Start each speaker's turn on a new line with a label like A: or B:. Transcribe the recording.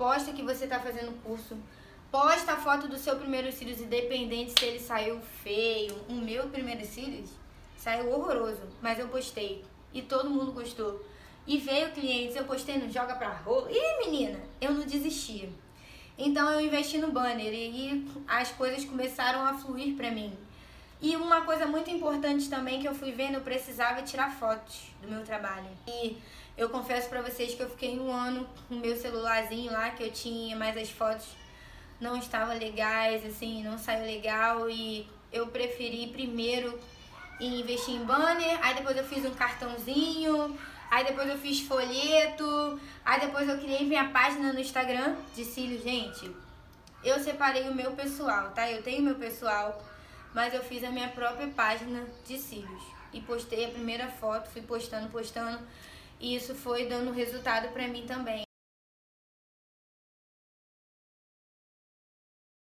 A: posta que você tá fazendo curso, posta a foto do seu primeiro cílios, independente se ele saiu feio. O meu primeiro cílios saiu horroroso, mas eu postei e todo mundo gostou. E veio clientes, eu postei no Joga Pra Rolo. Ih, menina, eu não desistia. Então eu investi no banner e as coisas começaram a fluir pra mim. E uma coisa muito importante também que eu fui vendo, eu precisava tirar fotos do meu trabalho. E eu confesso pra vocês que eu fiquei um ano com o meu celularzinho lá, que eu tinha, mas as fotos não estavam legais, assim, não saiu legal. E eu preferi primeiro investir em banner, aí depois eu fiz um cartãozinho, aí depois eu fiz folheto, aí depois eu criei minha página no Instagram de cílios. Gente, eu separei o meu pessoal, tá? Eu tenho meu pessoal mas eu fiz a minha própria página de cílios e postei a primeira foto, fui postando, postando, e isso foi dando resultado para mim também.